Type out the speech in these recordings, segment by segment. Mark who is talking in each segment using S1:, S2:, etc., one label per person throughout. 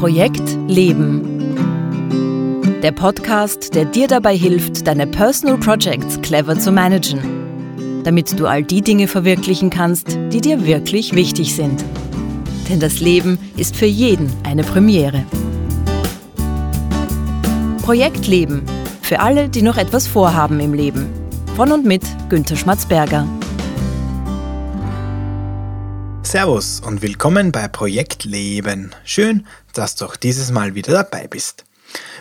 S1: Projekt Leben. Der Podcast, der dir dabei hilft, deine Personal Projects clever zu managen, damit du all die Dinge verwirklichen kannst, die dir wirklich wichtig sind. Denn das Leben ist für jeden eine Premiere. Projekt Leben. Für alle, die noch etwas vorhaben im Leben. Von und mit Günter Schmatzberger.
S2: Servus und willkommen bei Projekt Leben. Schön, dass du auch dieses Mal wieder dabei bist.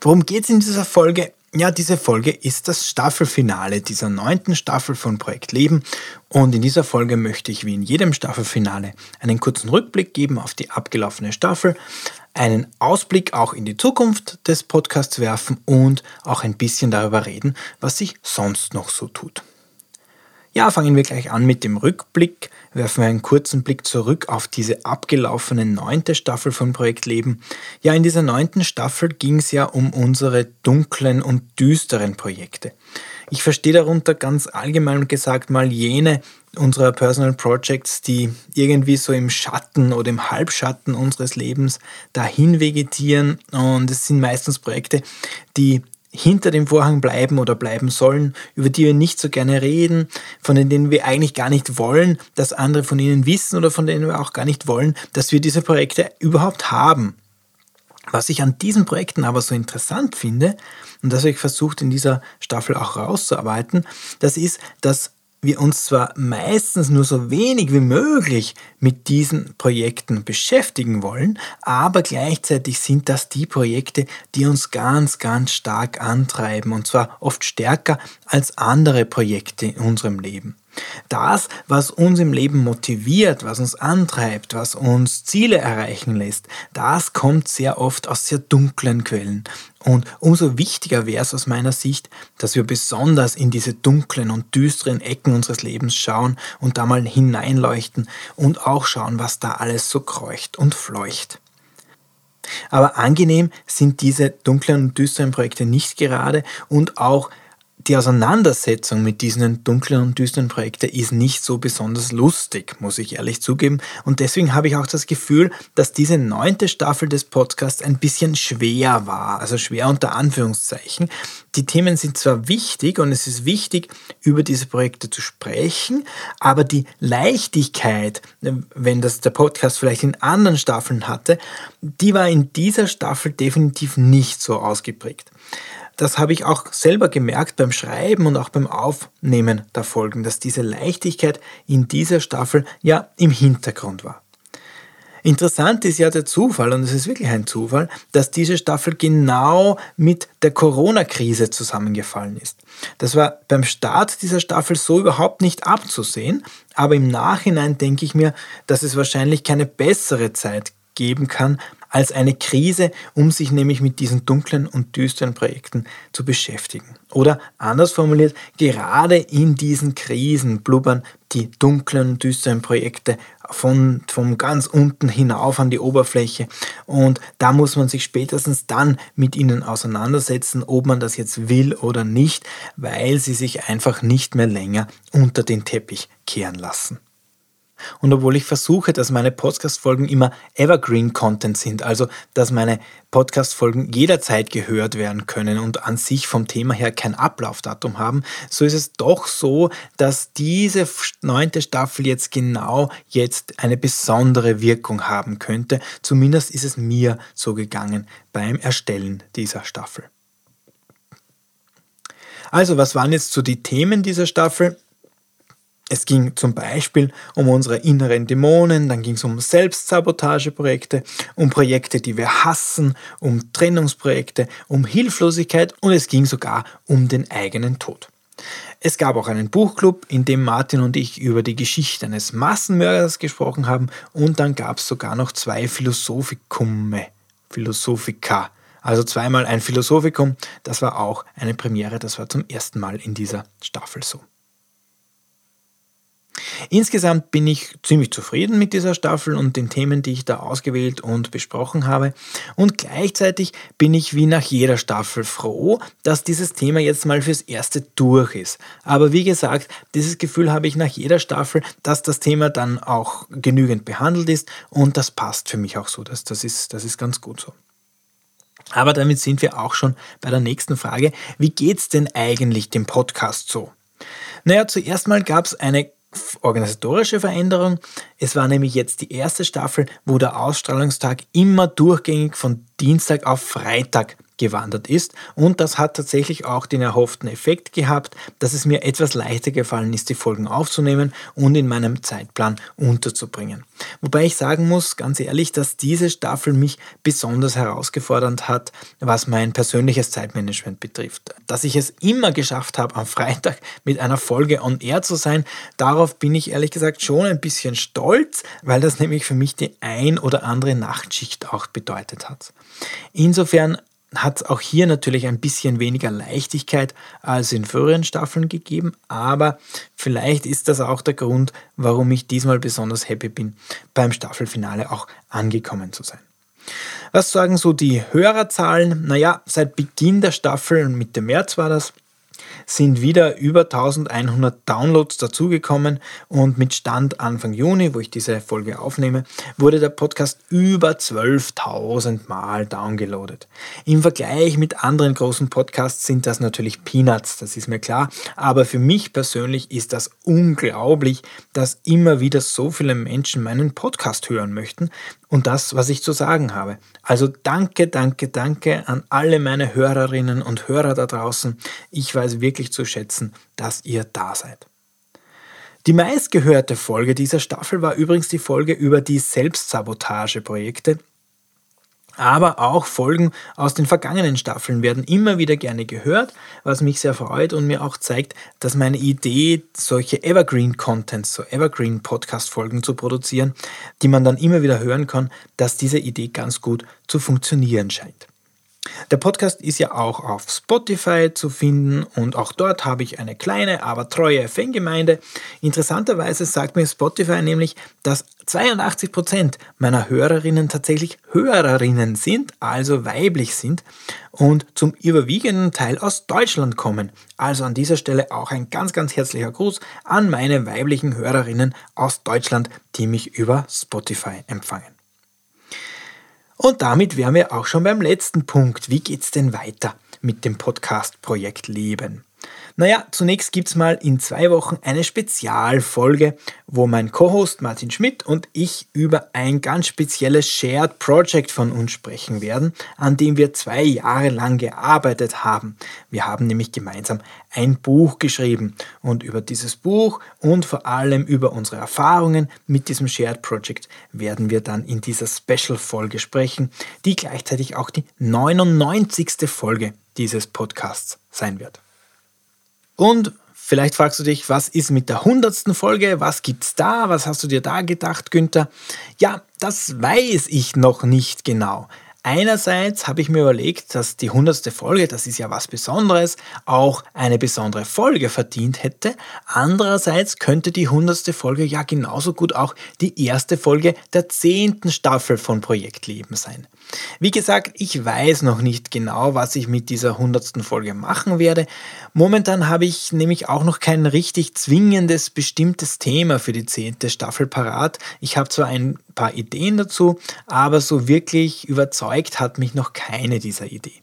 S2: Worum geht es in dieser Folge? Ja, diese Folge ist das Staffelfinale dieser neunten Staffel von Projekt Leben und in dieser Folge möchte ich wie in jedem Staffelfinale einen kurzen Rückblick geben auf die abgelaufene Staffel, einen Ausblick auch in die Zukunft des Podcasts werfen und auch ein bisschen darüber reden, was sich sonst noch so tut. Ja, fangen wir gleich an mit dem Rückblick. Werfen wir einen kurzen Blick zurück auf diese abgelaufene neunte Staffel von Projekt Leben. Ja, in dieser neunten Staffel ging es ja um unsere dunklen und düsteren Projekte. Ich verstehe darunter ganz allgemein gesagt mal jene unserer Personal Projects, die irgendwie so im Schatten oder im Halbschatten unseres Lebens dahin vegetieren. Und es sind meistens Projekte, die hinter dem Vorhang bleiben oder bleiben sollen, über die wir nicht so gerne reden, von denen wir eigentlich gar nicht wollen, dass andere von ihnen wissen oder von denen wir auch gar nicht wollen, dass wir diese Projekte überhaupt haben. Was ich an diesen Projekten aber so interessant finde, und das habe ich versucht in dieser Staffel auch rauszuarbeiten, das ist, dass wir uns zwar meistens nur so wenig wie möglich mit diesen Projekten beschäftigen wollen, aber gleichzeitig sind das die Projekte, die uns ganz, ganz stark antreiben und zwar oft stärker als andere Projekte in unserem Leben. Das, was uns im Leben motiviert, was uns antreibt, was uns Ziele erreichen lässt, das kommt sehr oft aus sehr dunklen Quellen. Und umso wichtiger wäre es aus meiner Sicht, dass wir besonders in diese dunklen und düsteren Ecken unseres Lebens schauen und da mal hineinleuchten und auch schauen, was da alles so kreucht und fleucht. Aber angenehm sind diese dunklen und düsteren Projekte nicht gerade und auch die Auseinandersetzung mit diesen dunklen und düsteren Projekten ist nicht so besonders lustig, muss ich ehrlich zugeben. Und deswegen habe ich auch das Gefühl, dass diese neunte Staffel des Podcasts ein bisschen schwer war. Also schwer unter Anführungszeichen. Die Themen sind zwar wichtig und es ist wichtig, über diese Projekte zu sprechen, aber die Leichtigkeit, wenn das der Podcast vielleicht in anderen Staffeln hatte, die war in dieser Staffel definitiv nicht so ausgeprägt das habe ich auch selber gemerkt beim Schreiben und auch beim Aufnehmen der Folgen, dass diese Leichtigkeit in dieser Staffel ja im Hintergrund war. Interessant ist ja der Zufall, und es ist wirklich ein Zufall, dass diese Staffel genau mit der Corona-Krise zusammengefallen ist. Das war beim Start dieser Staffel so überhaupt nicht abzusehen, aber im Nachhinein denke ich mir, dass es wahrscheinlich keine bessere Zeit geben kann, als eine Krise, um sich nämlich mit diesen dunklen und düsteren Projekten zu beschäftigen. Oder anders formuliert, gerade in diesen Krisen blubbern die dunklen und düsteren Projekte von, von ganz unten hinauf an die Oberfläche. Und da muss man sich spätestens dann mit ihnen auseinandersetzen, ob man das jetzt will oder nicht, weil sie sich einfach nicht mehr länger unter den Teppich kehren lassen. Und obwohl ich versuche, dass meine Podcast-Folgen immer Evergreen-Content sind, also dass meine Podcast-Folgen jederzeit gehört werden können und an sich vom Thema her kein Ablaufdatum haben, so ist es doch so, dass diese neunte Staffel jetzt genau jetzt eine besondere Wirkung haben könnte. Zumindest ist es mir so gegangen beim Erstellen dieser Staffel. Also, was waren jetzt so die Themen dieser Staffel? Es ging zum Beispiel um unsere inneren Dämonen, dann ging es um Selbstsabotageprojekte, um Projekte, die wir hassen, um Trennungsprojekte, um Hilflosigkeit und es ging sogar um den eigenen Tod. Es gab auch einen Buchclub, in dem Martin und ich über die Geschichte eines Massenmörders gesprochen haben und dann gab es sogar noch zwei Philosophikumme, Philosophika. Also zweimal ein Philosophikum, das war auch eine Premiere, das war zum ersten Mal in dieser Staffel so. Insgesamt bin ich ziemlich zufrieden mit dieser Staffel und den Themen, die ich da ausgewählt und besprochen habe. Und gleichzeitig bin ich wie nach jeder Staffel froh, dass dieses Thema jetzt mal fürs Erste durch ist. Aber wie gesagt, dieses Gefühl habe ich nach jeder Staffel, dass das Thema dann auch genügend behandelt ist und das passt für mich auch so. Das, das, ist, das ist ganz gut so. Aber damit sind wir auch schon bei der nächsten Frage. Wie geht's denn eigentlich dem Podcast so? Naja, zuerst mal gab es eine organisatorische Veränderung. Es war nämlich jetzt die erste Staffel, wo der Ausstrahlungstag immer durchgängig von Dienstag auf Freitag gewandert ist. Und das hat tatsächlich auch den erhofften Effekt gehabt, dass es mir etwas leichter gefallen ist, die Folgen aufzunehmen und in meinem Zeitplan unterzubringen. Wobei ich sagen muss, ganz ehrlich, dass diese Staffel mich besonders herausgefordert hat, was mein persönliches Zeitmanagement betrifft. Dass ich es immer geschafft habe, am Freitag mit einer Folge on air zu sein, darauf bin ich ehrlich gesagt schon ein bisschen stolz, weil das nämlich für mich die ein oder andere Nachtschicht auch bedeutet hat. Insofern hat es auch hier natürlich ein bisschen weniger Leichtigkeit als in früheren Staffeln gegeben, aber vielleicht ist das auch der Grund, warum ich diesmal besonders happy bin, beim Staffelfinale auch angekommen zu sein. Was sagen so die Hörerzahlen? Naja, seit Beginn der Staffel, Mitte März war das, sind wieder über 1100 Downloads dazugekommen und mit Stand Anfang Juni, wo ich diese Folge aufnehme, wurde der Podcast über 12.000 Mal downgeloadet. Im Vergleich mit anderen großen Podcasts sind das natürlich Peanuts, das ist mir klar, aber für mich persönlich ist das unglaublich, dass immer wieder so viele Menschen meinen Podcast hören möchten und das, was ich zu sagen habe. Also danke, danke, danke an alle meine Hörerinnen und Hörer da draußen. Ich weiß wirklich zu schätzen, dass ihr da seid. Die meistgehörte Folge dieser Staffel war übrigens die Folge über die Selbstsabotageprojekte, aber auch Folgen aus den vergangenen Staffeln werden immer wieder gerne gehört, was mich sehr freut und mir auch zeigt, dass meine Idee, solche Evergreen-Contents, so Evergreen-Podcast-Folgen zu produzieren, die man dann immer wieder hören kann, dass diese Idee ganz gut zu funktionieren scheint. Der Podcast ist ja auch auf Spotify zu finden und auch dort habe ich eine kleine, aber treue Fangemeinde. Interessanterweise sagt mir Spotify nämlich, dass 82 Prozent meiner Hörerinnen tatsächlich Hörerinnen sind, also weiblich sind und zum überwiegenden Teil aus Deutschland kommen. Also an dieser Stelle auch ein ganz, ganz herzlicher Gruß an meine weiblichen Hörerinnen aus Deutschland, die mich über Spotify empfangen. Und damit wären wir auch schon beim letzten Punkt. Wie geht's denn weiter mit dem Podcast-Projekt Leben? Naja, zunächst gibt es mal in zwei Wochen eine Spezialfolge, wo mein Co-Host Martin Schmidt und ich über ein ganz spezielles Shared Project von uns sprechen werden, an dem wir zwei Jahre lang gearbeitet haben. Wir haben nämlich gemeinsam ein Buch geschrieben und über dieses Buch und vor allem über unsere Erfahrungen mit diesem Shared Project werden wir dann in dieser Special-Folge sprechen, die gleichzeitig auch die 99. Folge dieses Podcasts sein wird. Und vielleicht fragst du dich, was ist mit der hundertsten Folge? Was gibt's da? Was hast du dir da gedacht, Günther? Ja, das weiß ich noch nicht genau. Einerseits habe ich mir überlegt, dass die hundertste Folge, das ist ja was Besonderes, auch eine besondere Folge verdient hätte. Andererseits könnte die hundertste Folge ja genauso gut auch die erste Folge der zehnten Staffel von Projekt Leben sein. Wie gesagt, ich weiß noch nicht genau, was ich mit dieser hundertsten Folge machen werde. Momentan habe ich nämlich auch noch kein richtig zwingendes, bestimmtes Thema für die zehnte Staffel parat. Ich habe zwar ein paar Ideen dazu, aber so wirklich überzeugt hat mich noch keine dieser Ideen.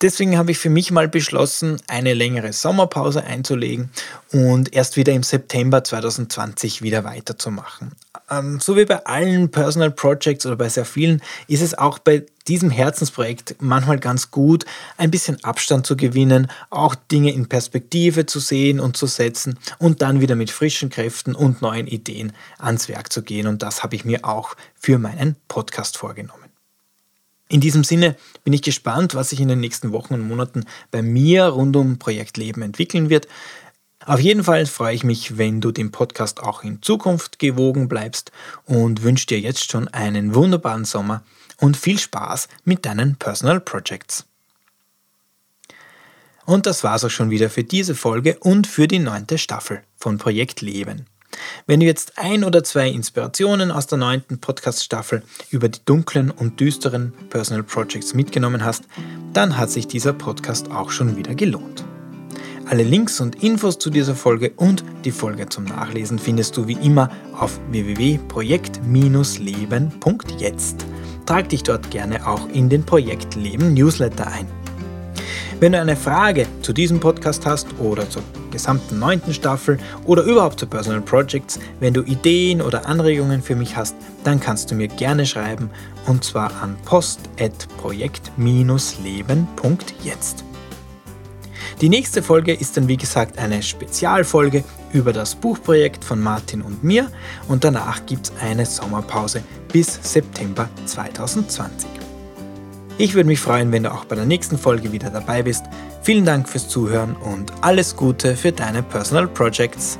S2: Deswegen habe ich für mich mal beschlossen, eine längere Sommerpause einzulegen und erst wieder im September 2020 wieder weiterzumachen. Ähm, so wie bei allen Personal Projects oder bei sehr vielen ist es auch bei diesem Herzensprojekt manchmal ganz gut, ein bisschen Abstand zu gewinnen, auch Dinge in Perspektive zu sehen und zu setzen und dann wieder mit frischen Kräften und neuen Ideen ans Werk zu gehen. Und das habe ich mir auch für meinen Podcast vorgenommen. In diesem Sinne bin ich gespannt, was sich in den nächsten Wochen und Monaten bei mir rund um Projekt Leben entwickeln wird. Auf jeden Fall freue ich mich, wenn du dem Podcast auch in Zukunft gewogen bleibst und wünsche dir jetzt schon einen wunderbaren Sommer und viel Spaß mit deinen Personal Projects. Und das war's auch schon wieder für diese Folge und für die neunte Staffel von Projekt Leben. Wenn du jetzt ein oder zwei Inspirationen aus der neunten Podcast-Staffel über die dunklen und düsteren Personal Projects mitgenommen hast, dann hat sich dieser Podcast auch schon wieder gelohnt. Alle Links und Infos zu dieser Folge und die Folge zum Nachlesen findest du wie immer auf www.projekt-leben.jetzt. Trag dich dort gerne auch in den Projekt Leben Newsletter ein. Wenn du eine Frage zu diesem Podcast hast oder zur gesamten neunten Staffel oder überhaupt zu Personal Projects, wenn du Ideen oder Anregungen für mich hast, dann kannst du mir gerne schreiben und zwar an post.projekt-leben.jetzt. Die nächste Folge ist dann wie gesagt eine Spezialfolge über das Buchprojekt von Martin und mir und danach gibt es eine Sommerpause bis September 2020. Ich würde mich freuen, wenn du auch bei der nächsten Folge wieder dabei bist. Vielen Dank fürs Zuhören und alles Gute für deine Personal Projects.